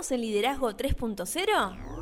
¿Estamos en Liderazgo 3.0?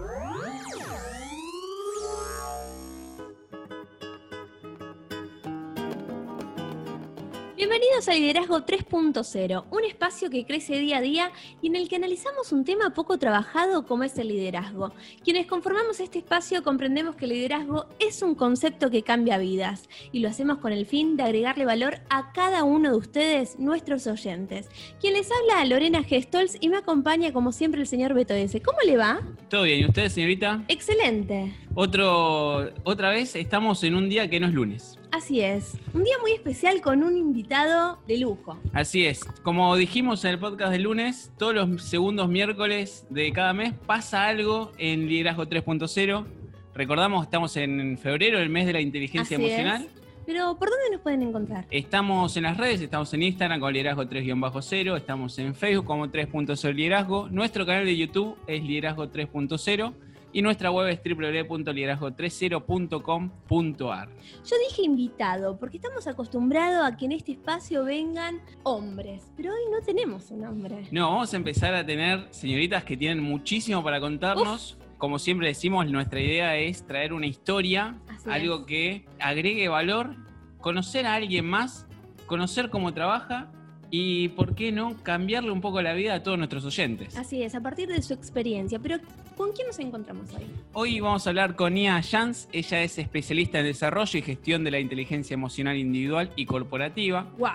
Bienvenidos a Liderazgo 3.0, un espacio que crece día a día y en el que analizamos un tema poco trabajado como es el liderazgo. Quienes conformamos este espacio comprendemos que el liderazgo es un concepto que cambia vidas y lo hacemos con el fin de agregarle valor a cada uno de ustedes, nuestros oyentes. Quien les habla, Lorena Gestols, y me acompaña como siempre el señor Beto S. ¿Cómo le va? Todo bien, ¿y usted, señorita? Excelente. Otro, otra vez estamos en un día que no es lunes. Así es, un día muy especial con un invitado de lujo. Así es, como dijimos en el podcast de lunes, todos los segundos miércoles de cada mes pasa algo en Liderazgo 3.0. Recordamos, estamos en febrero, el mes de la inteligencia Así emocional. es. Pero, ¿por dónde nos pueden encontrar? Estamos en las redes, estamos en Instagram con Liderazgo 3-0, estamos en Facebook como 3.0 Liderazgo, nuestro canal de YouTube es Liderazgo 3.0 y nuestra web es www.liderazgo30.com.ar. Yo dije invitado, porque estamos acostumbrados a que en este espacio vengan hombres, pero hoy no tenemos un hombre. No, vamos a empezar a tener señoritas que tienen muchísimo para contarnos. Como siempre decimos, nuestra idea es traer una historia, Así algo es. que agregue valor, conocer a alguien más, conocer cómo trabaja y, ¿por qué no?, cambiarle un poco la vida a todos nuestros oyentes. Así es, a partir de su experiencia. Pero, ¿con quién nos encontramos hoy? Hoy vamos a hablar con Nia Jans. Ella es especialista en desarrollo y gestión de la inteligencia emocional individual y corporativa. ¡Wow!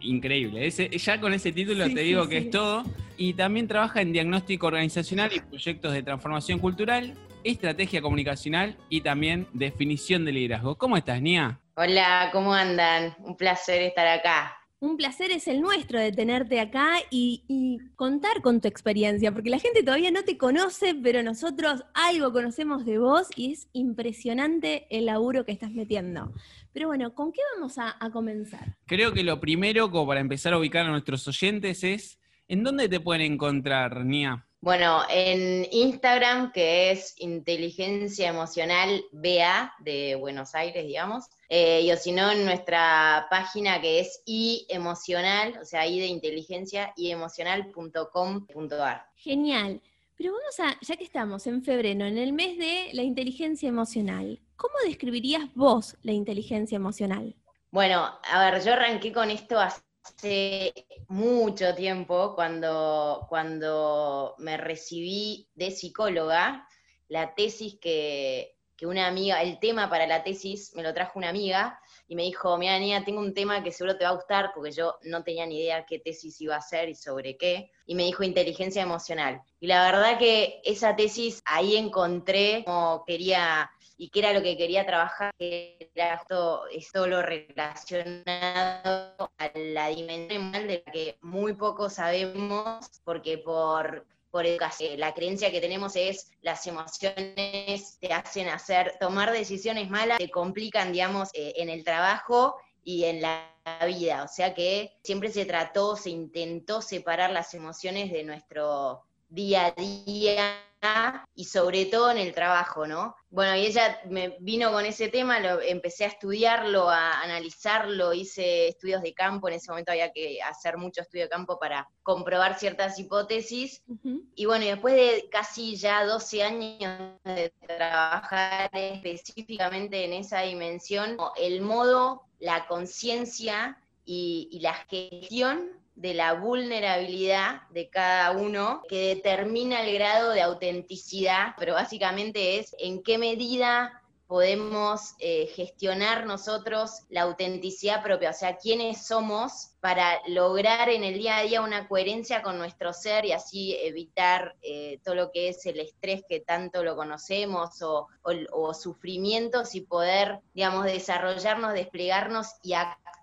Increíble. Ese, ya con ese título Sí, te sí, digo que sí. es todo. Y también trabaja en diagnóstico organizacional y proyectos de transformación cultural, estrategia comunicacional y también definición de liderazgo. ¿Cómo estás, Nia? Hola, ¿cómo andan? Un placer estar acá. Un placer es el nuestro de tenerte acá y, contar con tu experiencia, porque la gente todavía no te conoce, pero nosotros algo conocemos de vos y es impresionante el laburo que estás metiendo. Pero bueno, ¿con qué vamos a, a comenzar? Creo que lo primero, como para empezar a ubicar a nuestros oyentes, es ¿en dónde te pueden encontrar, Nia? Bueno, en Instagram, que es Inteligencia Emocional BA de Buenos Aires, digamos, eh, y o si no, en nuestra página que es iemocional, o sea, i de inteligencia, iemocional.com.ar. Genial. Pero vamos a, ya que estamos en febrero, en el mes de la inteligencia emocional, ¿cómo describirías vos la inteligencia emocional? Bueno, a ver, yo arranqué con esto hace mucho tiempo, cuando, cuando me recibí de psicóloga, la tesis que, que una amiga, el tema para la tesis me lo trajo una amiga y me dijo, mira, niña, tengo un tema que seguro te va a gustar, porque yo no tenía ni idea qué tesis iba a hacer y sobre qué, y me dijo inteligencia emocional. Y la verdad que esa tesis ahí encontré como quería y qué era lo que quería trabajar, que era esto, esto lo relacionado a la dimensión emocional de la que muy poco sabemos, porque por, por educación, la creencia que tenemos es las emociones te hacen hacer, tomar decisiones malas, te complican, digamos, eh, en el trabajo y en la vida. O sea que siempre se trató, se intentó separar las emociones de nuestro día a día y sobre todo en el trabajo, ¿no? Bueno, y ella me vino con ese tema, lo, empecé a estudiarlo, a analizarlo, hice estudios de campo, en ese momento había que hacer mucho estudio de campo para comprobar ciertas hipótesis, y bueno, y después de casi ya 12 años de trabajar específicamente en esa dimensión, el modo, la conciencia y, y la gestión de la vulnerabilidad de cada uno que determina el grado de autenticidad, pero básicamente es en qué medida podemos eh, gestionar nosotros la autenticidad propia, o sea, quiénes somos para lograr en el día a día una coherencia con nuestro ser y así evitar eh, todo lo que es el estrés que tanto lo conocemos o, sufrimientos y poder, digamos, desarrollarnos, desplegarnos y actuar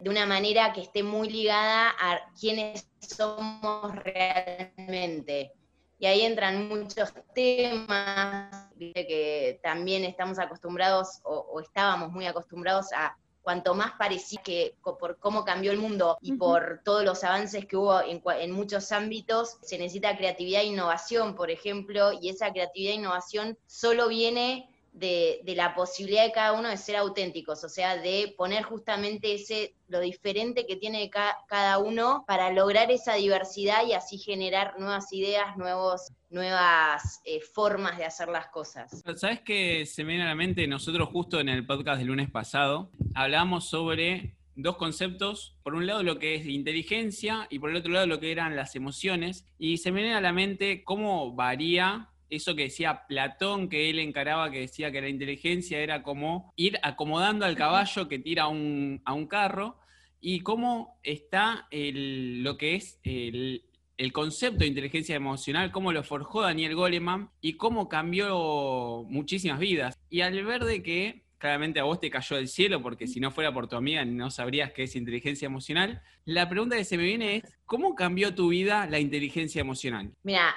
de una manera que esté muy ligada a quiénes somos realmente. Y ahí entran muchos temas, que también estamos acostumbrados o, o, estábamos muy acostumbrados a cuanto más parecía que por cómo cambió el mundo y por todos los avances que hubo en, en, muchos ámbitos, se necesita creatividad e innovación, por ejemplo, y esa creatividad e innovación solo viene de, la posibilidad de cada uno de ser auténticos, o sea, de poner justamente ese lo diferente que tiene cada uno para lograr esa diversidad y así generar nuevas ideas, nuevos, nuevas eh, formas de hacer las cosas. ¿Sabes qué se me viene a la mente? Nosotros justo en el podcast del lunes pasado hablamos sobre dos conceptos, por un lado lo que es inteligencia y por el otro lado lo que eran las emociones, y se me viene a la mente cómo varía eso que decía Platón, que él encaraba, que decía que la inteligencia era como ir acomodando al caballo que tira a un, carro, y cómo está lo que es el, el, concepto de inteligencia emocional, cómo lo forjó Daniel Goleman y cómo cambió muchísimas vidas. Y al ver de que claramente a vos te cayó del cielo, porque si no fuera por tu amiga no sabrías qué es inteligencia emocional. La pregunta que se me viene es, ¿cómo cambió tu vida la inteligencia emocional? Mira,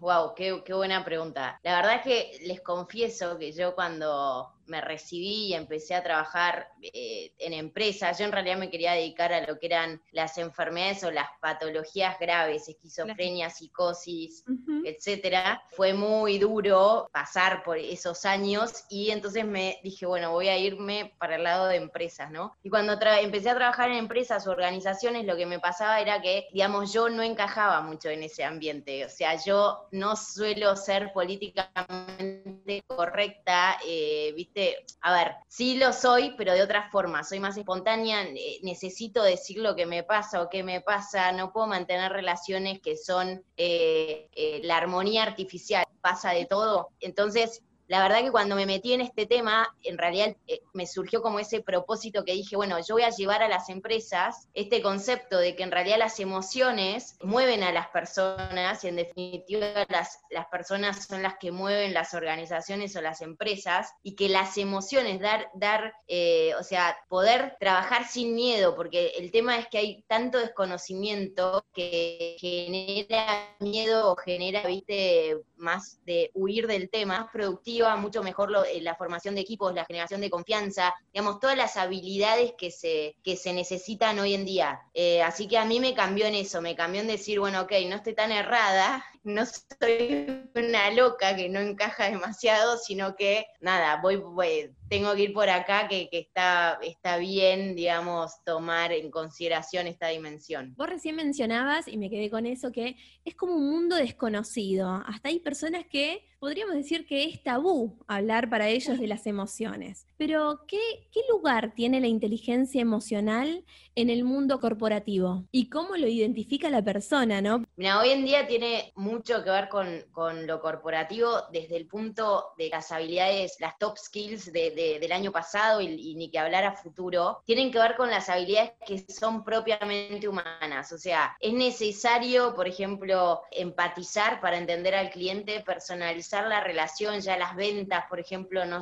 wow, qué, qué buena pregunta. La verdad es que les confieso que yo cuando me recibí y empecé a trabajar eh, en empresas. Yo en realidad me quería dedicar a lo que eran las enfermedades o las patologías graves, esquizofrenia, psicosis, etcétera. Fue muy duro pasar por esos años y entonces me dije, bueno, voy a irme para el lado de empresas, ¿no? Y cuando empecé a trabajar en empresas o organizaciones, lo que me pasaba era que, digamos, yo no encajaba mucho en ese ambiente. O sea, yo no suelo ser políticamente correcta, eh, ¿viste? A ver, sí lo soy, pero de otra forma, soy más espontánea, eh, necesito decir lo que me pasa o qué me pasa, no puedo mantener relaciones que son eh, eh, la armonía artificial, pasa de todo. Entonces, la verdad que cuando me metí en este tema, en realidad eh, me surgió como ese propósito que dije, bueno, yo voy a llevar a las empresas este concepto de que en realidad las emociones mueven a las personas y en definitiva las, las personas son las que mueven las organizaciones o las empresas y que las emociones, dar, dar eh, o sea, poder trabajar sin miedo, porque el tema es que hay tanto desconocimiento que genera miedo o genera, viste, más de huir del tema, más mucho mejor eh, la formación de equipos, la generación de confianza, digamos, todas las habilidades que se, que se necesitan hoy en día. Eh, así que a mí me cambió en eso, me cambió en decir, bueno, ok, no estoy tan errada, no soy una loca que no encaja demasiado, sino que, nada, voy, voy tengo que ir por acá, que, que, está, está bien, digamos, tomar en consideración esta dimensión. Vos recién mencionabas, y me quedé con eso, que es como un mundo desconocido. Hasta hay personas que podríamos decir que es tabú hablar para ellos de las emociones. Pero, ¿qué, lugar tiene la inteligencia emocional en el mundo corporativo? ¿Y cómo lo identifica la persona, no? Mira, hoy en día tiene mucho que ver con, lo corporativo desde el punto de las habilidades, las top skills del año pasado y, ni que hablar a futuro, tienen que ver con las habilidades que son propiamente humanas. O sea, es necesario, por ejemplo, empatizar para entender al cliente, personalizar la relación, ya las ventas, por ejemplo, no,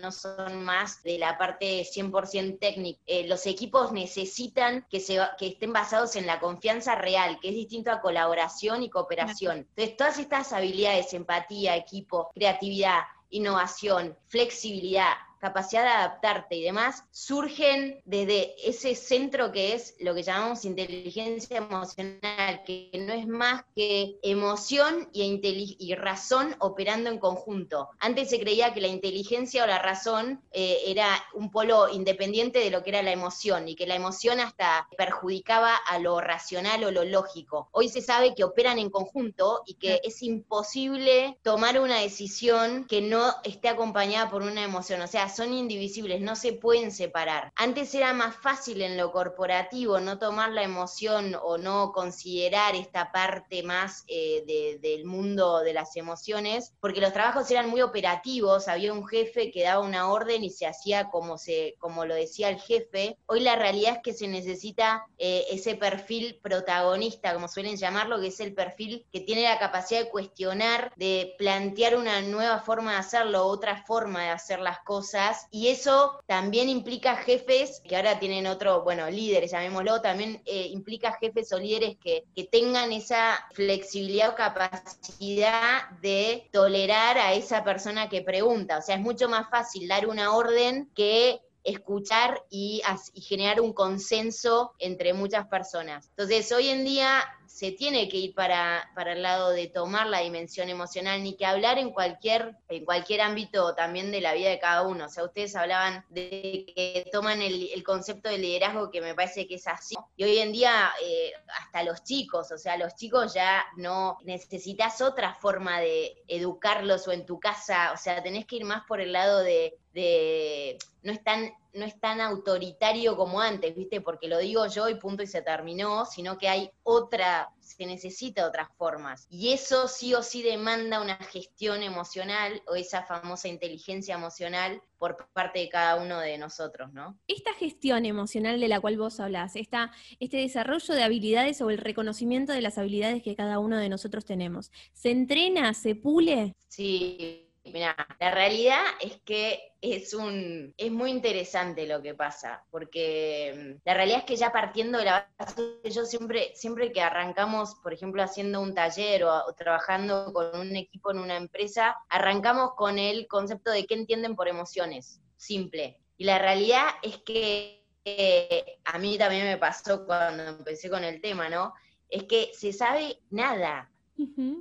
no son más de la parte 100% técnica. Eh, los equipos necesitan que, se, que estén basados en la confianza real, que es distinto a colaboración y cooperación. Entonces, todas estas habilidades, empatía, equipo, creatividad, innovación, flexibilidad, capacidad de adaptarte y demás, surgen desde ese centro que es lo que llamamos inteligencia emocional, que no es más que emoción y, y razón operando en conjunto. Antes se creía que la inteligencia o la razón eh, era un polo independiente de lo que era la emoción y que la emoción hasta perjudicaba a lo racional o lo lógico. Hoy se sabe que operan en conjunto y que es imposible tomar una decisión que no esté acompañada por una emoción. O sea, son indivisibles, no se pueden separar. Antes era más fácil en lo corporativo no tomar la emoción o no considerar esta parte más eh, del mundo de las emociones, porque los trabajos eran muy operativos, había un jefe que daba una orden y se hacía como, se, como lo decía el jefe. Hoy la realidad es que se necesita eh, ese perfil protagonista, como suelen llamarlo, que es el perfil que tiene la capacidad de cuestionar, de plantear una nueva forma de hacerlo, otra forma de hacer las cosas y eso también implica jefes que ahora tienen otro, bueno, líderes, llamémoslo, también eh, implica jefes o líderes que, que tengan esa flexibilidad o capacidad de tolerar a esa persona que pregunta. O sea, es mucho más fácil dar una orden que escuchar y, y, generar un consenso entre muchas personas. Entonces, hoy en día se tiene que ir para, para el lado de tomar la dimensión emocional, ni que hablar en cualquier, en cualquier ámbito también de la vida de cada uno. O sea, ustedes hablaban de que toman el, concepto de liderazgo que me parece que es así. Y hoy en día, eh, hasta los chicos, o sea, los chicos ya no necesitas otra forma de educarlos o en tu casa, o sea, tenés que ir más por el lado de, de no es tan no es tan autoritario como antes, ¿viste? Porque lo digo yo y punto y se terminó, sino que hay otra, se necesita otras formas. Y eso sí o sí demanda una gestión emocional o esa famosa inteligencia emocional por parte de cada uno de nosotros, ¿no? Esta gestión emocional de la cual vos hablas, esta, este desarrollo de habilidades o el reconocimiento de las habilidades que cada uno de nosotros tenemos, ¿se entrena, se pule? Sí, Mira, la realidad es que es un es muy interesante lo que pasa, porque mm, la realidad es que ya partiendo de la base, yo siempre, siempre que arrancamos, por ejemplo, haciendo un taller o, trabajando con un equipo en una empresa, arrancamos con el concepto de qué entienden por emociones, simple. Y la realidad es que eh, a mí también me pasó cuando empecé con el tema, ¿no? Es que se sabe nada,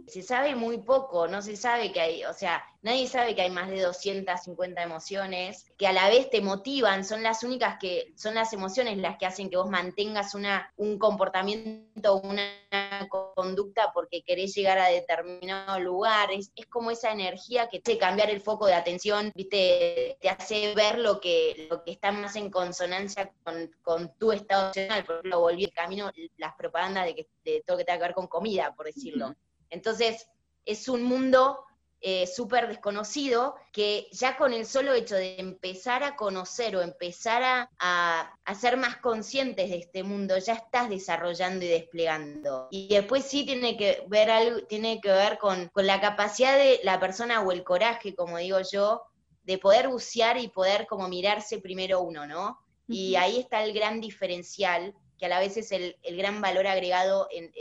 se sabe muy poco, no se sabe que hay, o sea, nadie sabe que hay más de 250 emociones que a la vez te motivan, son las únicas que, son las emociones las que hacen que vos mantengas una, un comportamiento, una conducta porque querés llegar a determinado lugar, es, como esa energía que te hace cambiar el foco de atención, viste, te hace ver lo que, lo que está más en consonancia con, tu estado emocional, por ejemplo, volví el camino, las propagandas de, que, de todo lo que tenga que ver con comida, por decirlo. Entonces, es un mundo eh, súper desconocido que ya con el solo hecho de empezar a conocer o empezar a, ser más conscientes de este mundo, ya estás desarrollando y desplegando. Y después sí tiene que ver algo, tiene que ver con, con la capacidad de la persona o el coraje, como digo yo, de poder bucear y poder como mirarse primero uno, ¿no? Y ahí está el gran diferencial que a la vez es el, gran valor agregado en,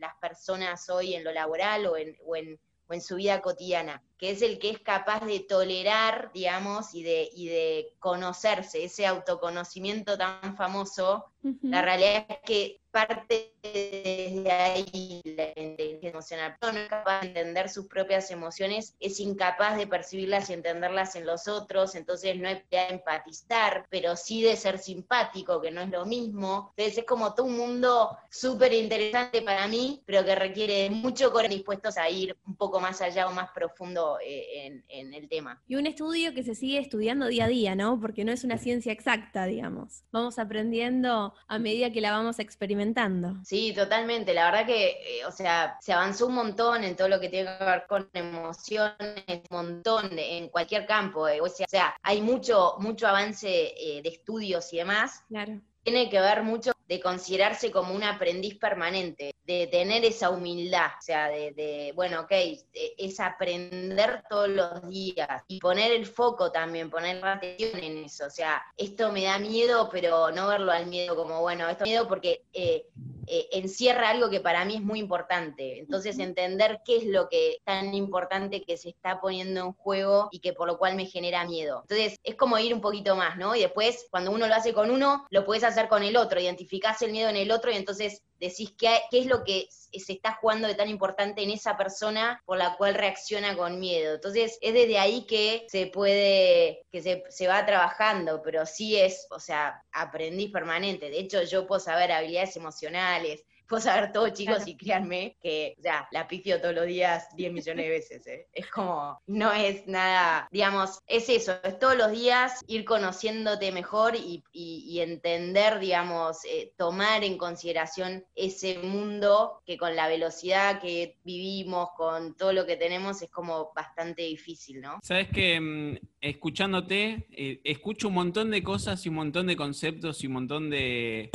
las personas hoy en lo laboral o en, o en, o en su vida cotidiana, que es el que es capaz de tolerar, digamos, y de, y de conocerse, ese autoconocimiento tan famoso. La realidad es que parte desde ahí la inteligencia emocional. No es capaz de entender sus propias emociones, es incapaz de percibirlas y entenderlas en los otros, entonces no es de empatizar, pero sí de ser simpático, que no es lo mismo. Entonces es como todo un mundo súper interesante para mí, pero que requiere mucho corazón dispuestos a ir un poco más allá o más profundo eh, en, en el tema. Y un estudio que se sigue estudiando día a día, ¿no? Porque no es una ciencia exacta, digamos. Vamos aprendiendo a medida que la vamos experimentando. Sí, totalmente. La verdad que, eh, o sea, se avanzó un montón en todo lo que tiene que ver con emociones, un montón en cualquier campo. Eh, o sea, hay mucho, mucho avance eh, de estudios y demás. Claro. Tiene que ver mucho de considerarse como un aprendiz permanente, de tener esa humildad, o sea, de, bueno, ok, e, es aprender todos los días y poner el foco también, poner atención en eso, o sea, esto me da miedo, pero no verlo al miedo como, bueno, esto miedo porque eh, eh, encierra algo que para mí es muy importante. Entonces, entender qué es lo que tan importante que se está poniendo en juego y que por lo cual me genera miedo. Entonces, es como ir un poquito más, ¿no? Y después, cuando uno lo hace con uno, lo puedes hacer con el otro, identificás el miedo en el otro y entonces decís qué, qué es lo que se está jugando de tan importante en esa persona por la cual reacciona con miedo. Entonces, es desde ahí que se puede, que se, se va trabajando, pero sí es, o sea, aprendiz permanente. De hecho, yo puedo saber habilidades emocionales, puedo saber todo, chicos, y créanme que, sea, la pifio todos los días 10 millones de veces, ¿eh? Es como, no es nada, digamos, es eso, es todos los días ir conociéndote mejor y, entender, digamos, eh, tomar en consideración ese mundo que con la velocidad que vivimos, con todo lo que tenemos, es como bastante difícil, ¿no? Sabes que mm, escuchándote, eh, escucho un montón de cosas y un montón de conceptos y un montón de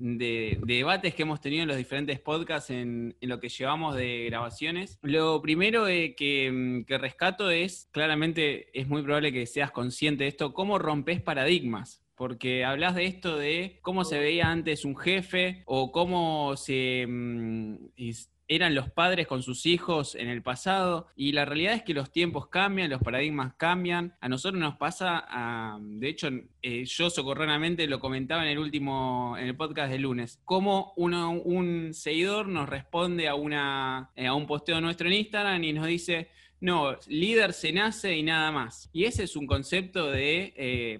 de, debates que hemos tenido en los diferentes podcasts en, lo que llevamos de grabaciones. Lo primero eh, que, que, rescato es, claramente es muy probable que seas consciente de esto, cómo rompes paradigmas. Porque hablas de esto de cómo se veía antes un jefe o cómo se, mm, eran los padres con sus hijos en el pasado y la realidad es que los tiempos cambian, los paradigmas cambian. A nosotros nos pasa, de hecho, eh, yo socorronamente lo comentaba en el último, en el podcast de lunes, cómo un seguidor nos responde a, una, eh, a un posteo nuestro en Instagram y nos dice, no, líder se nace y nada más. Y ese es un concepto de eh,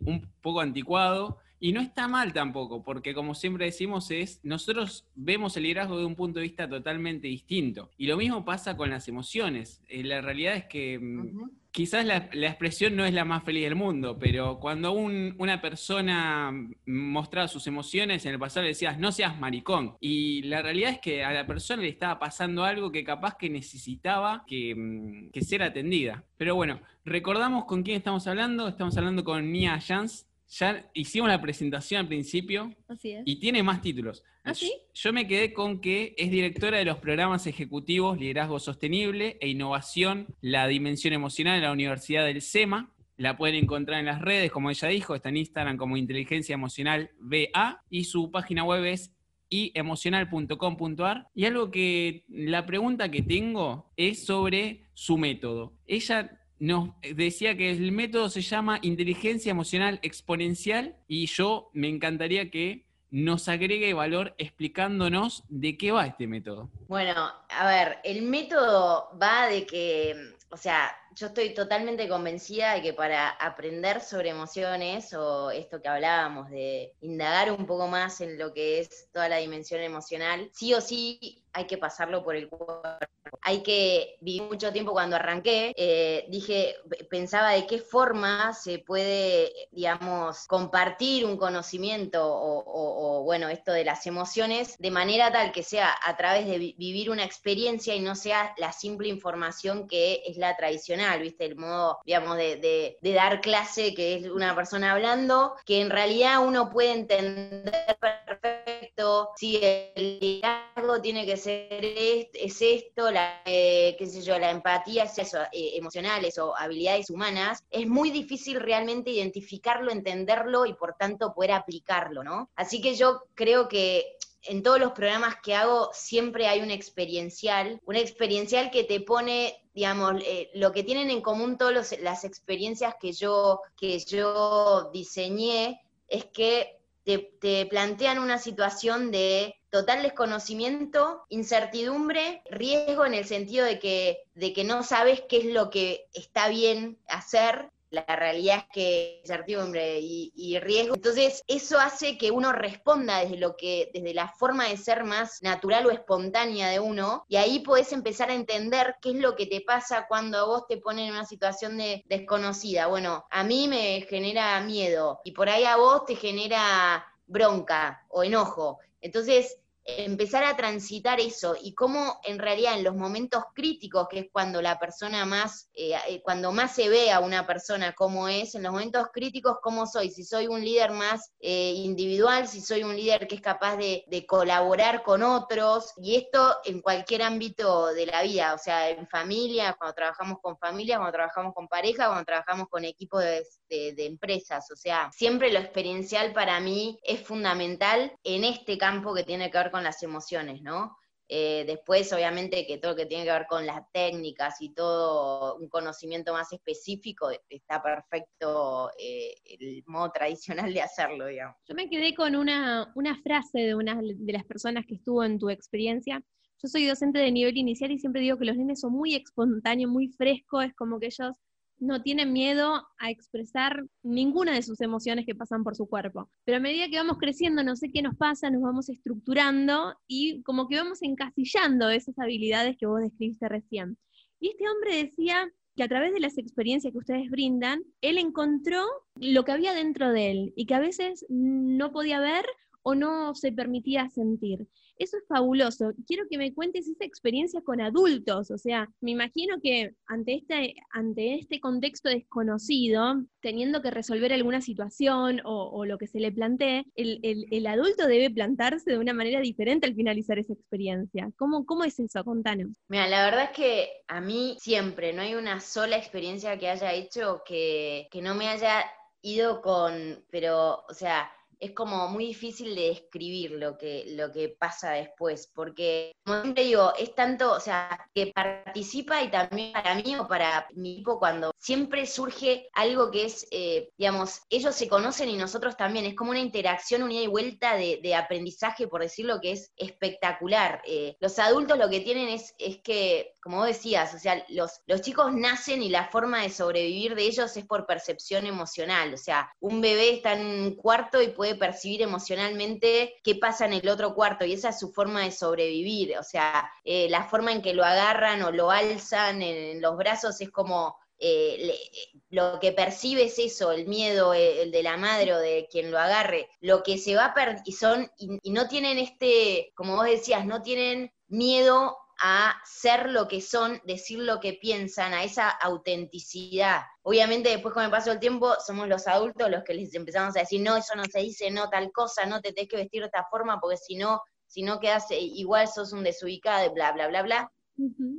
un poco anticuado y no está mal tampoco, porque como siempre decimos es, nosotros vemos el liderazgo de un punto de vista totalmente distinto. Y lo mismo pasa con las emociones. Eh, la realidad es que mm, quizás la, expresión no es la más feliz del mundo, pero cuando una persona mostraba sus emociones, en el pasado le decías, no seas maricón. Y la realidad es que a la persona le estaba pasando algo que capaz que necesitaba que, mm, que ser atendida. Pero bueno, recordamos con quién estamos hablando. Estamos hablando con Mia Jans, ya hicimos la presentación al principio y tiene más títulos. ¿Ah, Yo me quedé con que es directora de los programas ejecutivos Liderazgo Sostenible e Innovación, la Dimensión Emocional de la Universidad del SEMA. La pueden encontrar en las redes, como ella dijo, está en Instagram como Inteligencia Emocional BA y su página web es iemocional.com.ar. Y algo que la pregunta que tengo es sobre su método. Ella nos decía que el método se llama inteligencia emocional exponencial y yo me encantaría que nos agregue valor explicándonos de qué va este método. Bueno, a ver, el método va de que, o sea, yo estoy totalmente convencida de que para aprender sobre emociones o esto que hablábamos de indagar un poco más en lo que es toda la dimensión emocional, sí o sí hay que pasarlo por el cuerpo. Hay que vivir mucho tiempo cuando arranqué, eh, dije, pensaba de qué forma se puede, digamos, compartir un conocimiento o, bueno, esto de las emociones de manera tal que sea a través de vivir una experiencia y no sea la simple información que es la tradicional, ¿viste? El modo, digamos, de, de dar clase que es una persona hablando, que en realidad uno puede entender si el liderazgo tiene que ser es esto, la, eh, qué sé yo, la empatía, es eso, eh, emocionales o habilidades humanas, es muy difícil realmente identificarlo, entenderlo y por tanto poder aplicarlo, ¿no? Así que yo creo que en todos los programas que hago siempre hay un experiencial, un experiencial que te pone, digamos, eh, lo que tienen en común todas las experiencias que yo, que yo diseñé es que te, plantean una situación de total desconocimiento, incertidumbre, riesgo en el sentido de que, de que no sabes qué es lo que está bien hacer la realidad es que incertidumbre y, y, riesgo. Entonces, eso hace que uno responda desde lo que, desde la forma de ser más natural o espontánea de uno, y ahí puedes empezar a entender qué es lo que te pasa cuando a vos te ponen en una situación de desconocida. Bueno, a mí me genera miedo, y por ahí a vos te genera bronca o enojo. Entonces, empezar a transitar eso y cómo en realidad en los momentos críticos, que es cuando la persona más, eh, eh, cuando más se ve a una persona como es, en los momentos críticos cómo soy, si soy un líder más eh, individual, si soy un líder que es capaz de, colaborar con otros, y esto en cualquier ámbito de la vida, o sea, en familia, cuando trabajamos con familia, cuando trabajamos con pareja, cuando trabajamos con equipos de, de empresas, o sea, siempre lo experiencial para mí es fundamental en este campo que tiene que ver con las emociones, ¿no? Eh, después, obviamente, que todo lo que tiene que ver con las técnicas y todo un conocimiento más específico, está perfecto eh, el modo tradicional de hacerlo, digamos. Yo me quedé con una, una frase de una de las personas que estuvo en tu experiencia. Yo soy docente de nivel inicial y siempre digo que los nenes son muy espontáneos, muy frescos, es como que ellos no tienen miedo a expresar ninguna de sus emociones que pasan por su cuerpo. Pero a medida que vamos creciendo, no sé qué nos pasa, nos vamos estructurando y como que vamos encasillando esas habilidades que vos describiste recién. Y este hombre decía que a través de las experiencias que ustedes brindan, él encontró lo que había dentro de él y que a veces no podía ver o no se permitía sentir. Eso es fabuloso. Quiero que me cuentes esa experiencia con adultos. O sea, me imagino que ante este, ante este contexto desconocido, teniendo que resolver alguna situación o, lo que se le plantee, el, adulto debe plantarse de una manera diferente al finalizar esa experiencia. ¿Cómo, cómo es eso? Contanos. Mira, la verdad es que a mí siempre no hay una sola experiencia que haya hecho que, que no me haya ido con, pero, o sea, es como muy difícil de describir lo que, lo que pasa después, porque como siempre digo, es tanto, o sea, que participa y también para mí o para mi equipo cuando siempre surge algo que es, eh, digamos, ellos se conocen y nosotros también, es como una interacción, unida y vuelta de, aprendizaje, por decirlo, que es espectacular. Eh, los adultos lo que tienen es, es que, como vos decías, o sea, los, los chicos nacen y la forma de sobrevivir de ellos es por percepción emocional, o sea, un bebé está en un cuarto y puede percibir emocionalmente qué pasa en el otro cuarto y esa es su forma de sobrevivir, o sea, eh, la forma en que lo agarran o lo alzan en, los brazos es como eh, lo que percibe es eso, el miedo, eh, el, de la madre o de quien lo agarre, lo que se va a perder, y son, y, no tienen este, como vos decías, no tienen miedo a ser lo que son, decir lo que piensan, a esa autenticidad. Obviamente después con el paso del tiempo somos los adultos los que les empezamos a decir, no, eso no se dice, no tal cosa, no te tenés que vestir de esta forma porque si no, si no quedas eh, igual sos un desubicado, bla, bla, bla, bla.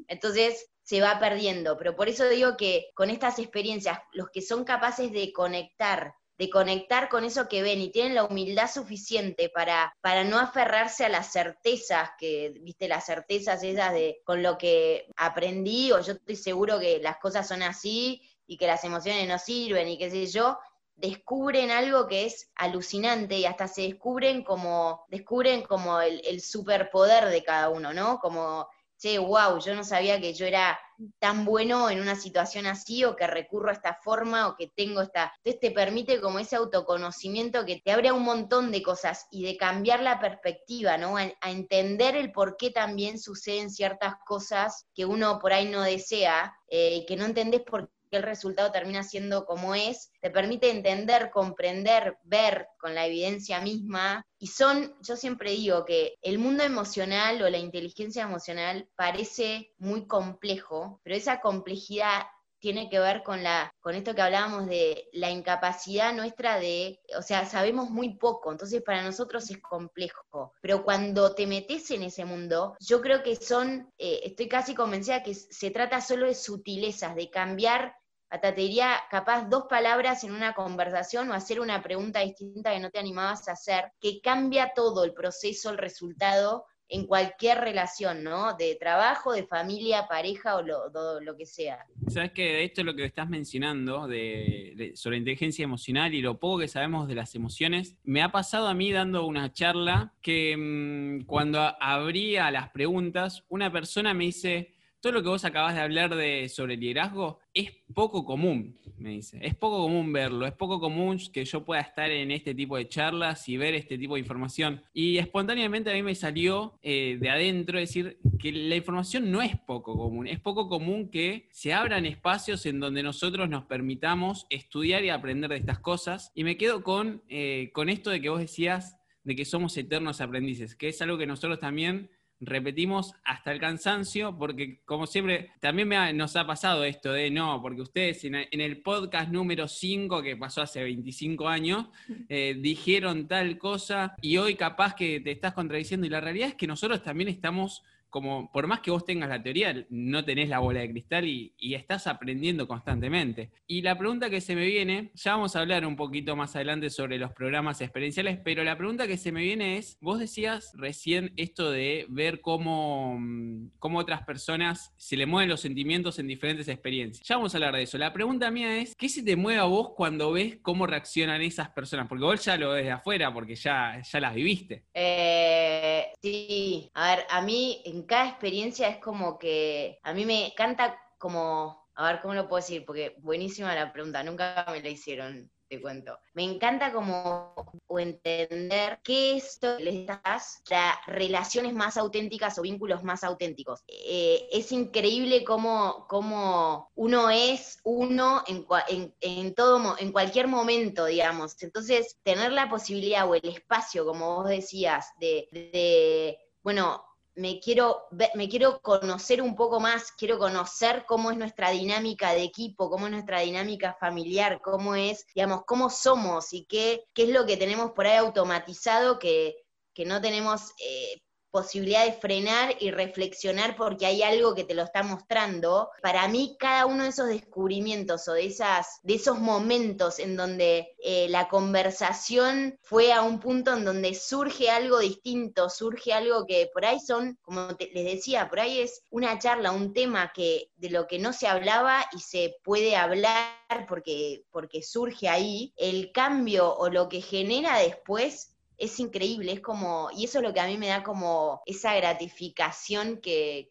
Entonces se va perdiendo, pero por eso digo que con estas experiencias, los que son capaces de conectar de conectar con eso que ven y tienen la humildad suficiente para, para no aferrarse a las certezas, que, viste, las certezas esas de con lo que aprendí, o yo estoy seguro que las cosas son así y que las emociones no sirven y qué sé yo, descubren algo que es alucinante y hasta se descubren como, descubren como el, el superpoder de cada uno, ¿no? Como che, wow, yo no sabía que yo era tan bueno en una situación así o que recurro a esta forma o que tengo esta... Entonces te permite como ese autoconocimiento que te abre a un montón de cosas y de cambiar la perspectiva, ¿no? A, entender el por qué también suceden ciertas cosas que uno por ahí no desea eh, y que no entendés por qué que el resultado termina siendo como es, te permite entender, comprender, ver con la evidencia misma. Y son, yo siempre digo que el mundo emocional o la inteligencia emocional parece muy complejo, pero esa complejidad tiene que ver con la con esto que hablábamos de la incapacidad nuestra de, o sea, sabemos muy poco, entonces para nosotros es complejo, pero cuando te metes en ese mundo, yo creo que son, eh, estoy casi convencida que se trata solo de sutilezas, de cambiar hasta te diría capaz dos palabras en una conversación o hacer una pregunta distinta que no te animabas a hacer, que cambia todo el proceso, el resultado en cualquier relación, ¿no? De trabajo, de familia, pareja o lo, lo que sea. Sabes que esto lo que estás mencionando de, sobre inteligencia emocional y lo poco que sabemos de las emociones, me ha pasado a mí dando una charla que mm, cuando abría las preguntas, una persona me dice, todo lo que vos acabas de hablar de, sobre liderazgo es poco común, me dice. Es poco común verlo, es poco común que yo pueda estar en este tipo de charlas y ver este tipo de información. Y espontáneamente a mí me salió eh, de adentro decir que la información no es poco común, es poco común que se abran espacios en donde nosotros nos permitamos estudiar y aprender de estas cosas. Y me quedo con, eh, con esto de que vos decías de que somos eternos aprendices, que es algo que nosotros también repetimos hasta el cansancio, porque como siempre, también nos ha pasado esto de no, porque ustedes en, el podcast número 5, que pasó hace 25 años, eh, dijeron tal cosa y hoy capaz que te estás contradiciendo y la realidad es que nosotros también estamos como por más que vos tengas la teoría, no tenés la bola de cristal y, estás aprendiendo constantemente. Y la pregunta que se me viene, ya vamos a hablar un poquito más adelante sobre los programas experienciales, pero la pregunta que se me viene es, vos decías recién esto de ver cómo, mm, cómo otras personas se le mueven los sentimientos en diferentes experiencias. Ya vamos a hablar de eso. La pregunta mía es, ¿qué se te mueve a vos cuando ves cómo reaccionan esas personas? Porque vos ya lo ves de afuera, porque ya, ya las viviste. Eh, sí, a ver, a mí cada experiencia es como que a mí me encanta como, a ver cómo lo puedo decir, porque buenísima la pregunta, nunca me la hicieron te cuento. Me encanta como entender qué esto les das para relaciones más auténticas o vínculos más auténticos. Eh, es increíble cómo, cómo, uno es uno en, en, todo, en cualquier momento, digamos. Entonces, tener la posibilidad o el espacio, como vos decías, de, de bueno, me quiero, me quiero conocer un poco más, quiero conocer cómo es nuestra dinámica de equipo, cómo es nuestra dinámica familiar, cómo es, digamos, cómo somos y qué, qué es lo que tenemos por ahí automatizado que, que no tenemos, eh, posibilidad de frenar y reflexionar porque hay algo que te lo está mostrando. Para mí, cada uno de esos descubrimientos o de, esas, de esos momentos en donde eh, la conversación fue a un punto en donde surge algo distinto, surge algo que por ahí son, como les decía, por ahí es una charla, un tema que de lo que no se hablaba y se puede hablar porque, porque surge ahí, el cambio o lo que genera después es increíble, es como, y eso es lo que a mí me da como esa gratificación que,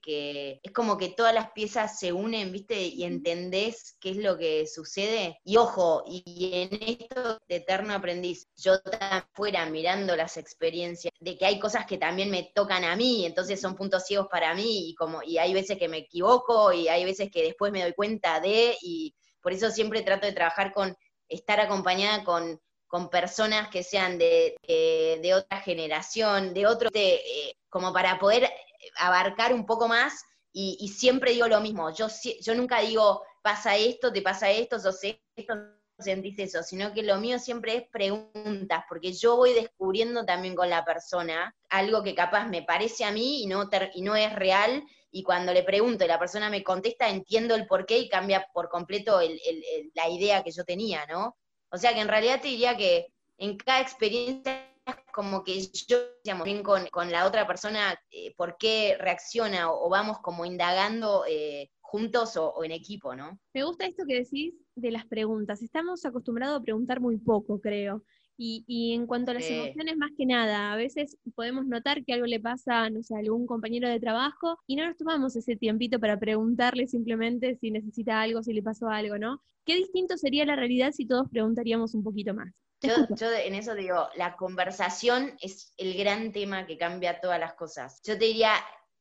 es como que todas las piezas se unen, ¿viste? Y entendés qué es lo que sucede. Y ojo, y en esto de eterno aprendiz, yo fuera mirando las experiencias, de que hay cosas que también me tocan a mí, entonces son puntos ciegos para mí, y como, y hay veces que me equivoco, y hay veces que después me doy cuenta de, y por eso siempre trato de trabajar con, estar acompañada con con personas que sean de, otra generación, de otro, eh, como para poder abarcar un poco más, y, siempre digo lo mismo, yo, yo nunca digo, pasa esto, te pasa esto, sos esto, sentís eso, sino que lo mío siempre es preguntas, porque yo voy descubriendo también con la persona algo que capaz me parece a mí y no, y no es real, y cuando le pregunto y la persona me contesta, entiendo el porqué y cambia por completo la idea que yo tenía, ¿no? O sea que en realidad te diría que en cada experiencia como que yo, digamos, bien con, la otra persona, eh, por qué reacciona o, vamos como indagando eh, juntos o, en equipo, ¿no? Me gusta esto que decís de las preguntas. Estamos acostumbrados a preguntar muy poco, creo. Y, en cuanto a las emociones, más que nada, a veces podemos notar que algo le pasa, no sé, a algún compañero de trabajo y no nos tomamos ese tiempito para preguntarle simplemente si necesita algo, si le pasó algo, ¿no? ¿Qué distinto sería la realidad si todos preguntaríamos un poquito más? Yo, en eso digo, la conversación es el gran tema que cambia todas las cosas. Yo te diría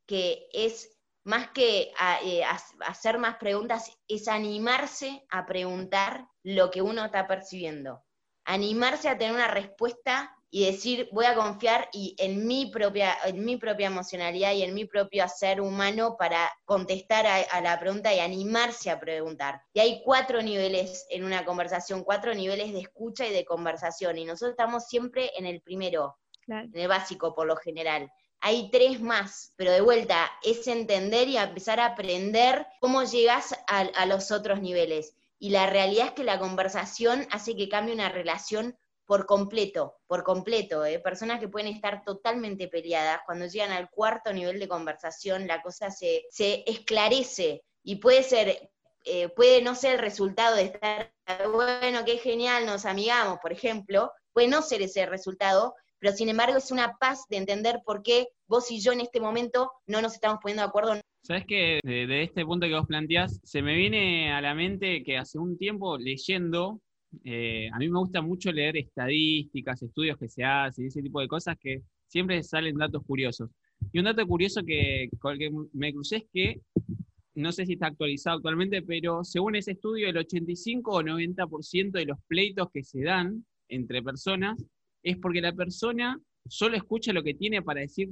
que es más que eh, hacer más preguntas, es animarse a preguntar lo que uno está percibiendo animarse a tener una respuesta y decir, voy a confiar y en mi propia, en mi propia emocionalidad y en mi propio ser humano para contestar a, la pregunta y animarse a preguntar. Y hay cuatro niveles en una conversación, cuatro niveles de escucha y de conversación, y nosotros estamos siempre en el primero, en el básico por lo general. Hay tres más, pero de vuelta es entender y empezar a aprender cómo llegas a los otros niveles y la realidad es que la conversación hace que cambie una relación por completo, por completo, ¿eh? personas que pueden estar totalmente peleadas, cuando llegan al cuarto nivel de conversación, la cosa se, se esclarece y puede ser, eh, puede no ser el resultado de estar, bueno, qué genial, nos amigamos, por ejemplo, puede no ser ese resultado, pero sin embargo es una paz de entender por qué vos y yo en este momento no nos estamos poniendo de acuerdo Sabes que de, este punto que vos planteás, se me viene a la mente que hace un tiempo leyendo, eh, a mí me gusta mucho leer estadísticas, estudios que se hacen, ese tipo de cosas que siempre salen datos curiosos. Y un dato curioso que, que me crucé es que, no sé si está actualizado actualmente, pero según ese estudio, el 85 o 90% de los pleitos que se dan entre personas es porque la persona solo escucha lo que tiene para decir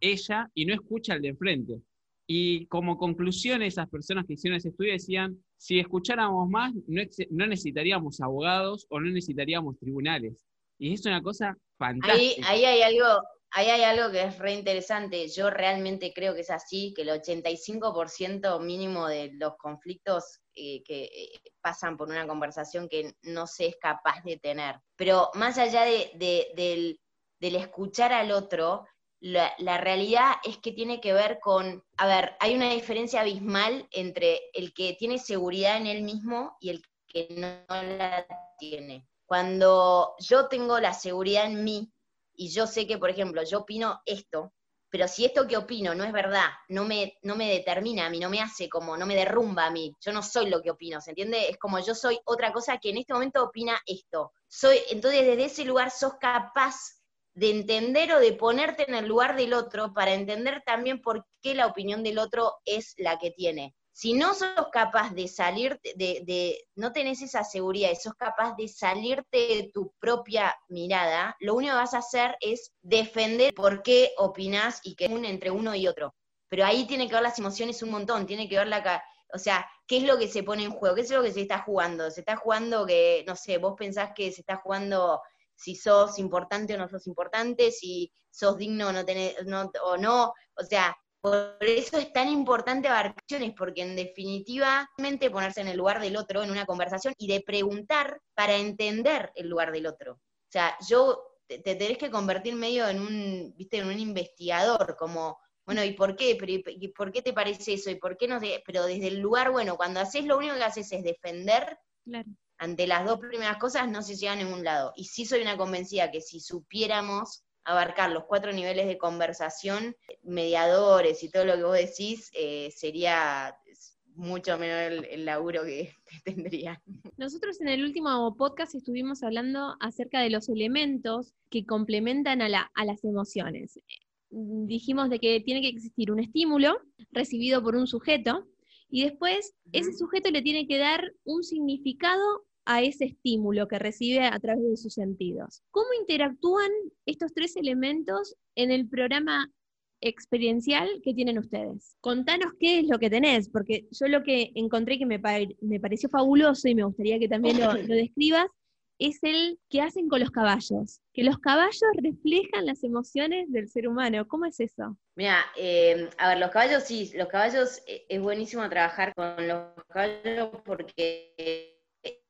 ella y no escucha al de enfrente. Y como conclusión, esas personas que hicieron ese estudio decían, si escucháramos más, no, necesitaríamos abogados o no necesitaríamos tribunales. Y es una cosa fantástica. Ahí, hay algo, ahí hay algo que es re interesante. Yo realmente creo que es así, que el 85% mínimo de los conflictos eh, que eh, pasan por una conversación que no se es capaz de tener. Pero más allá de, del, del escuchar al otro, la, realidad es que tiene que ver con, a ver, hay una diferencia abismal entre el que tiene seguridad en él mismo y el que no la tiene. Cuando yo tengo la seguridad en mí y yo sé que, por ejemplo, yo opino esto, pero si esto que opino no es verdad, no me, no me determina a mí, no me hace como, no me derrumba a mí, yo no soy lo que opino, ¿se entiende? Es como yo soy otra cosa que en este momento opina esto. Soy, entonces desde ese lugar sos capaz de entender o de ponerte en el lugar del otro para entender también por qué la opinión del otro es la que tiene. Si no sos capaz de salir, de, de, no tenés esa seguridad y sos capaz de salirte de tu propia mirada, lo único que vas a hacer es defender por qué opinás y que un entre uno y otro. Pero ahí tiene que ver las emociones un montón, tiene que ver la... O sea, ¿qué es lo que se pone en juego? ¿Qué es lo que se está jugando? Se está jugando que, no sé, vos pensás que se está jugando si sos importante o no sos importante, si sos digno o no, tenés, o no, o sea, por eso es tan importante abarcaciones, porque en definitiva, ponerse en el lugar del otro en una conversación y de preguntar para entender el lugar del otro. O sea, yo te, tenés que convertir medio en un, viste, en un investigador, como, bueno, ¿y por qué? ¿y por qué te parece eso? ¿Y por qué no? Pero desde el lugar, bueno, cuando haces lo único que haces es defender, ante las dos primeras cosas no se llega a ningún lado. Y sí soy una convencida que si supiéramos abarcar los cuatro niveles de conversación, mediadores y todo lo que vos decís, eh, sería mucho menos el, laburo que, tendría. Nosotros en el último podcast estuvimos hablando acerca de los elementos que complementan a, a las emociones. Dijimos de que tiene que existir un estímulo recibido por un sujeto y después ese sujeto le tiene que dar un significado a ese estímulo que recibe a través de sus sentidos. ¿Cómo interactúan estos tres elementos en el programa experiencial que tienen ustedes? Contanos qué es lo que tenés, porque yo lo que encontré que me, pareció fabuloso y me gustaría que también lo, describas, es el que hacen con los caballos, que los caballos reflejan las emociones del ser humano. ¿Cómo es eso? Mira, eh, a ver, los caballos sí, los caballos eh, es buenísimo trabajar con los caballos porque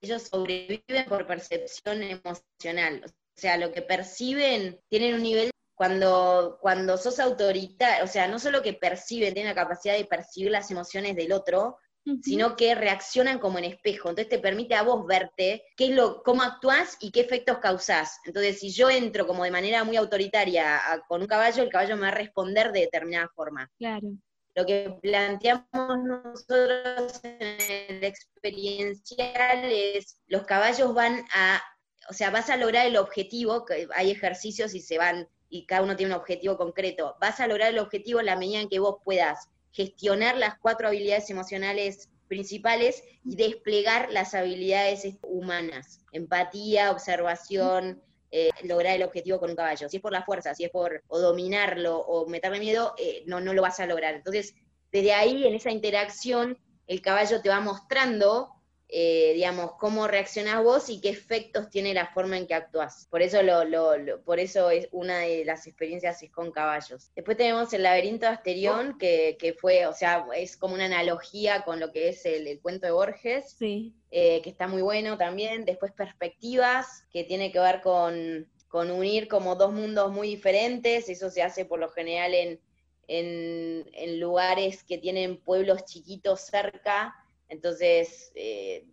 ellos sobreviven por percepción emocional. O sea, lo que perciben tienen un nivel cuando, cuando sos autoritario, o sea, no solo que perciben, tienen la capacidad de percibir las emociones del otro, sino que reaccionan como en espejo. Entonces te permite a vos verte qué es lo, cómo actúas y qué efectos causás. Entonces, si yo entro como de manera muy autoritaria con un caballo, el caballo me va a responder de determinada forma. Claro. Lo que planteamos nosotros en el experiencial es, los caballos van a, o sea, vas a lograr el objetivo, que hay ejercicios y se van, y cada uno tiene un objetivo concreto, vas a lograr el objetivo en la medida en que vos puedas gestionar las cuatro habilidades emocionales principales y desplegar las habilidades humanas, empatía, observación, eh, lograr el objetivo con un caballo. Si es por la fuerza, si es por o dominarlo o meterle miedo, eh, no, no lo vas a lograr. Entonces, desde ahí, en esa interacción, el caballo te va mostrando, eh, digamos, cómo reaccionás vos y qué efectos tiene la forma en que actúas. Por eso, lo, por eso es una de las experiencias es con caballos. Después tenemos el laberinto de Asterión, que, que, fue, o sea, es como una analogía con lo que es el, el cuento de Borges. Sí. Eh, que está muy bueno también. Después Perspectivas, que tiene que ver con, unir como dos mundos muy diferentes. Eso se hace por lo general en, en, lugares que tienen pueblos chiquitos cerca. Entonces, eh,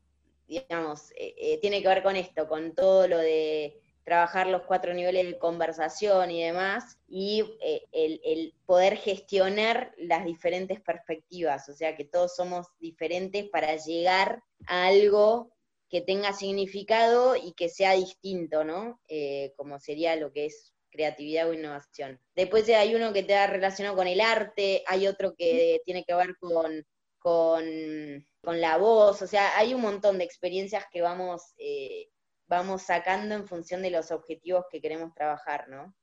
digamos, eh, tiene que ver con esto, con todo lo de trabajar los cuatro niveles de conversación y demás, y eh, el, poder gestionar las diferentes perspectivas, o sea que todos somos diferentes para llegar a algo que tenga significado y que sea distinto, ¿no? Eh, como sería lo que es creatividad o innovación. Después hay uno que te da relacionado con el arte, hay otro que tiene que ver con, con, la voz, o sea, hay un montón de experiencias que vamos eh, vamos sacando en función de los objetivos que queremos trabajar, ¿no?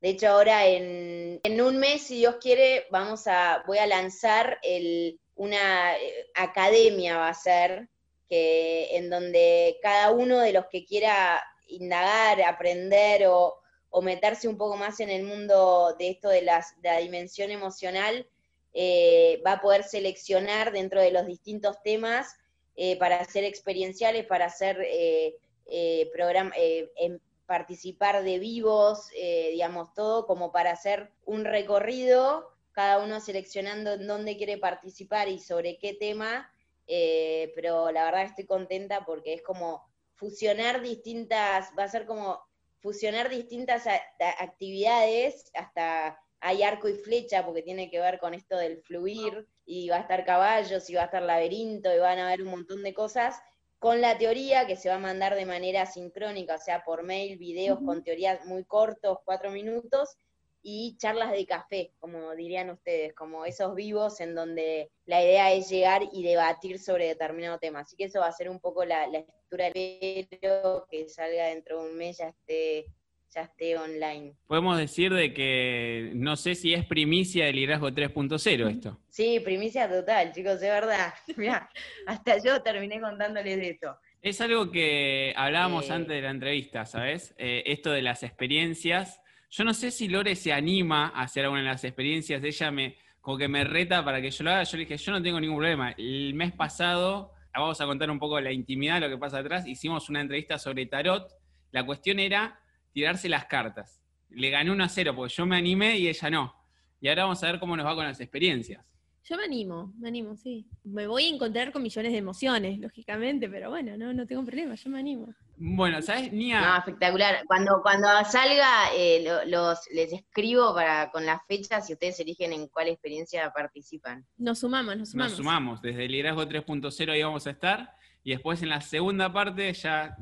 De hecho, ahora en, un mes, si Dios quiere, vamos a, voy a lanzar una eh, academia, va a ser, que, en donde cada uno de los que quiera indagar, aprender o, meterse un poco más en el mundo de esto de, la dimensión emocional, eh, va a poder seleccionar dentro de los distintos temas eh, para hacer experienciales, para hacer eh, participar de vivos, digamos, todo como para hacer un recorrido, cada uno seleccionando en dónde quiere participar y sobre qué tema, pero la verdad estoy contenta porque es como fusionar distintas, va a ser como fusionar distintas actividades, hasta hay arco y flecha porque tiene que ver con esto del fluir, y va a estar caballos, y va a estar laberinto, y van a haber un montón de cosas, con la teoría que se va a mandar de manera sincrónica, o sea, por mail, videos con teorías muy cortos, cuatro minutos, y charlas de café, como dirían ustedes, como esos vivos en donde la idea es llegar y debatir sobre determinado tema. Así que eso va a ser un poco la, la estructura del que salga dentro de un mes, ya esté ya esté online. Podemos decir de que no sé si es primicia del liderazgo 3.0 esto. Sí, primicia total, chicos, de verdad. Mira, hasta yo terminé contándoles de esto. Es algo que hablábamos Eh. antes de la entrevista, ¿sabes? Eh, esto de las experiencias. Yo no sé si Lore se anima a hacer alguna de las experiencias. Ella me, como que me reta para que yo lo haga. Yo le dije, yo no tengo ningún problema. El mes pasado, vamos a contar un poco la intimidad, lo que pasa atrás. Hicimos una entrevista sobre tarot. La cuestión era tirarse las cartas. Le gané 1 a 0 porque yo me animé y ella no. Y ahora vamos a ver cómo nos va con las experiencias. Yo me animo, me animo, sí. Me voy a encontrar con millones de emociones, lógicamente, pero bueno, no, no tengo problema, yo me animo. Bueno, ¿sabes? Nia, No, espectacular. Cuando, cuando salga, eh, lo- los, les escribo para con las fechas y ustedes eligen en cuál experiencia participan. Nos sumamos, nos sumamos. Nos sumamos, desde el liderazgo 3.0 ahí vamos a estar. Y después en la segunda parte ya,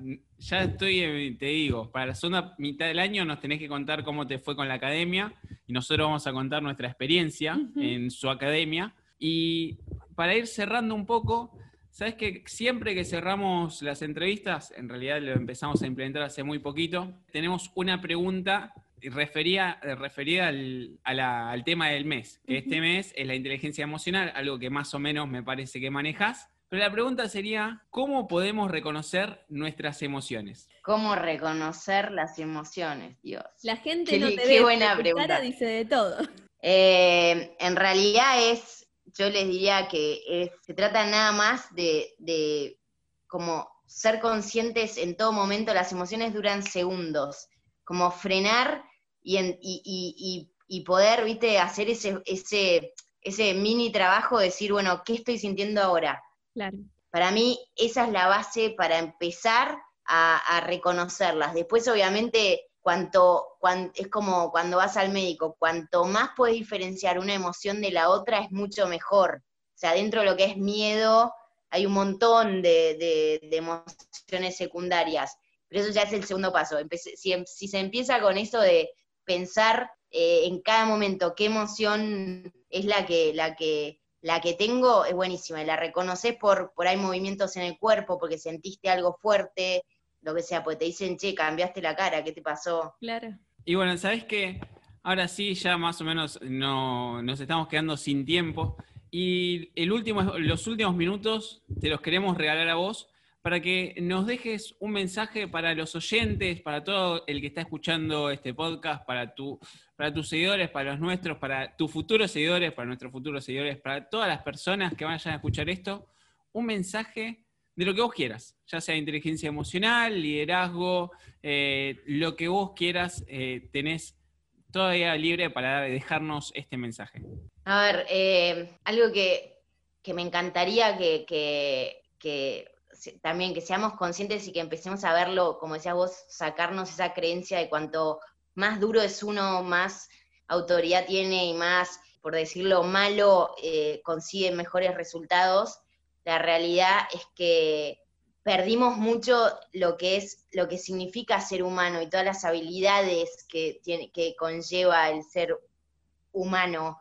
ya estoy, te digo, para la segunda mitad del año nos tenés que contar cómo te fue con la academia y nosotros vamos a contar nuestra experiencia en su academia. Y para ir cerrando un poco, sabes que siempre que cerramos las entrevistas, en realidad lo empezamos a implementar hace muy poquito, tenemos una pregunta referida, referida al, a la- al tema del mes, que este mes es la inteligencia emocional, algo que más o menos me parece que manejas. Pero la pregunta sería, ¿cómo podemos reconocer nuestras emociones? ¿Cómo reconocer las emociones? Dios. La gente Qué no te qué ve, buena pregunta. cara dice de todo. Eh, en realidad es, yo les diría que es- se trata nada más de, de como ser conscientes en todo momento, las emociones duran segundos, como frenar y, en- y- y- y- y poder, viste, hacer ese, ese, ese mini trabajo, decir, bueno, ¿qué estoy sintiendo ahora? Claro. Para mí esa es la base para empezar a, reconocerlas. Después, obviamente, cuanto, cuan- es como cuando vas al médico, cuanto más puedes diferenciar una emoción de la otra es mucho mejor. O sea, dentro de lo que es miedo hay un montón de, emociones secundarias, pero eso ya es el segundo paso. Em- si se empieza con eso de pensar eh, en cada momento qué emoción es la que, la que la que tengo es buenísima y la reconoces por, por ahí movimientos en el cuerpo, porque sentiste algo fuerte, lo que sea, porque te dicen, che, cambiaste la cara, ¿qué te pasó? Claro. Y bueno, ¿sabes qué? Ahora sí, ya más o menos no, nos estamos quedando sin tiempo. Y el último, los últimos minutos te los queremos regalar a vos para que nos dejes un mensaje para los oyentes, para todo el que está escuchando este podcast, para, tu, para tus seguidores, para los nuestros, para tus futuros seguidores, para nuestros futuros seguidores, para todas las personas que vayan a escuchar esto, un mensaje de lo que vos quieras, ya sea inteligencia emocional, liderazgo, eh, lo que vos quieras, eh, tenés todavía libre para dejarnos este mensaje. A ver, eh, algo que, que me encantaría que, que- también que seamos conscientes y que empecemos a verlo, como decías vos, sacarnos esa creencia de cuanto más duro es uno, más autoridad tiene y más, por decirlo malo, eh, consigue mejores resultados. La realidad es que perdimos mucho lo que es lo que significa ser humano y todas las habilidades que tiene que conlleva el ser humano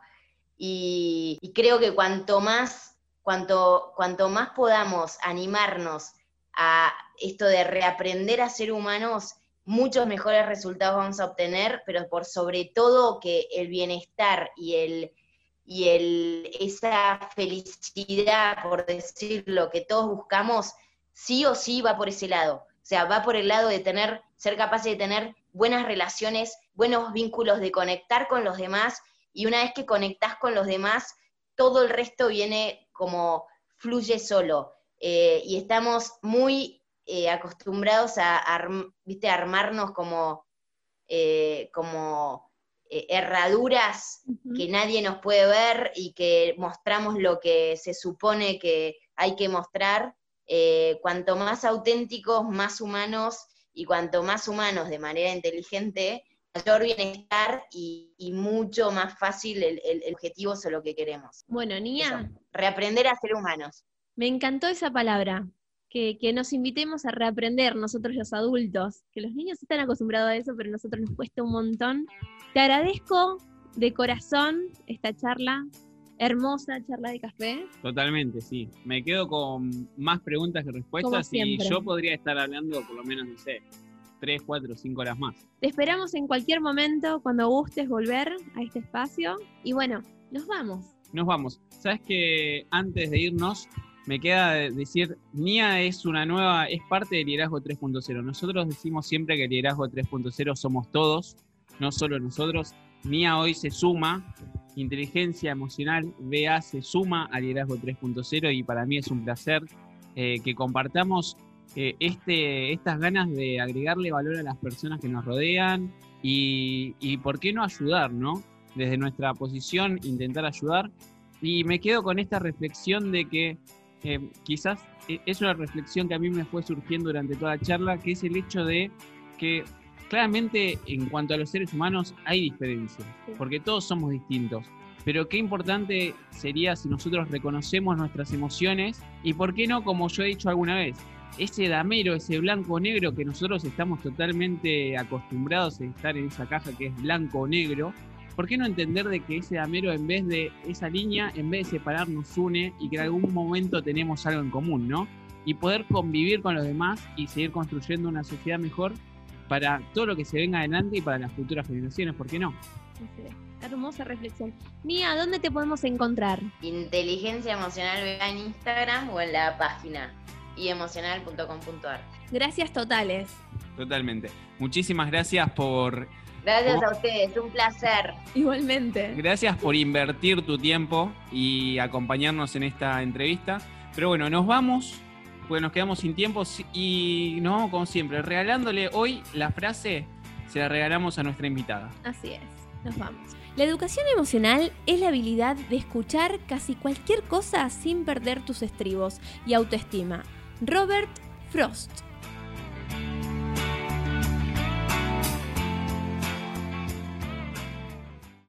y, y creo que cuanto más cuanto cuanto más podamos animarnos a esto de reaprender a ser humanos muchos mejores resultados vamos a obtener pero por sobre todo que el bienestar y el y el, esa felicidad, por decirlo, que todos buscamos, sí o sí va por ese lado. O sea, va por el lado de tener, ser capaces de tener buenas relaciones, buenos vínculos, de conectar con los demás, y una vez que conectás con los demás, todo el resto viene como fluye solo. Eh, y estamos muy eh, acostumbrados a, ¿viste? a armarnos como, eh, como herraduras que nadie nos puede ver y que mostramos lo que se supone que hay que mostrar, cuanto más auténticos, más humanos y cuanto más humanos de manera inteligente, mayor bienestar y, y mucho más fácil el, el- el objetivo o lo que queremos. Bueno, Nia, Eso. Reaprender a ser humanos. me encantó esa palabra. Que, que nos invitemos a reaprender nosotros los adultos, que los niños están acostumbrados a eso, pero a nosotros nos cuesta un montón. Te agradezco de corazón esta charla, hermosa charla de café. Totalmente, sí. Me quedo con más preguntas que respuestas y yo podría estar hablando por lo menos, no sé, 3, 4, 5 horas más. Te esperamos en cualquier momento, cuando gustes volver a este espacio. Y bueno, nos vamos. Nos vamos. Sabes que antes de irnos, me queda decir, NIA es una nueva, es parte del liderazgo 3.0. Nosotros decimos siempre que el liderazgo 3.0 somos todos, no solo nosotros. NIA hoy se suma, inteligencia emocional BA se suma al liderazgo 3.0 y para mí es un placer eh, que compartamos eh, este, estas ganas de agregarle valor a las personas que nos rodean y, y por qué no ayudar, ¿no? Desde nuestra posición intentar ayudar. Y me quedo con esta reflexión de que eh, quizás eh, es una reflexión que a mí me fue surgiendo durante toda la charla, que es el hecho de que claramente en cuanto a los seres humanos hay diferencias, porque todos somos distintos. Pero qué importante sería si nosotros reconocemos nuestras emociones y por qué no, como yo he dicho alguna vez, ese damero, ese blanco o negro que nosotros estamos totalmente acostumbrados a estar en esa caja que es blanco o negro, ¿por qué no entender de que ese damero, en vez de esa línea, en vez de separar, nos une y que en algún momento tenemos algo en común, ¿no? Y poder convivir con los demás y seguir construyendo una sociedad mejor para todo lo que se venga adelante y para las futuras generaciones, ¿por qué no? Hermosa reflexión. Mía, ¿dónde te podemos encontrar? Inteligencia Emocional en Instagram o en la página yemocional.com.ar. Gracias totales. Totalmente. Muchísimas gracias por Gracias a ustedes, un placer. Igualmente. Gracias por invertir tu tiempo y acompañarnos en esta entrevista. Pero bueno, nos vamos, pues nos quedamos sin tiempo y nos vamos como siempre, regalándole hoy la frase, se la regalamos a nuestra invitada. Así es, nos vamos. La educación emocional es la habilidad de escuchar casi cualquier cosa sin perder tus estribos y autoestima. Robert Frost.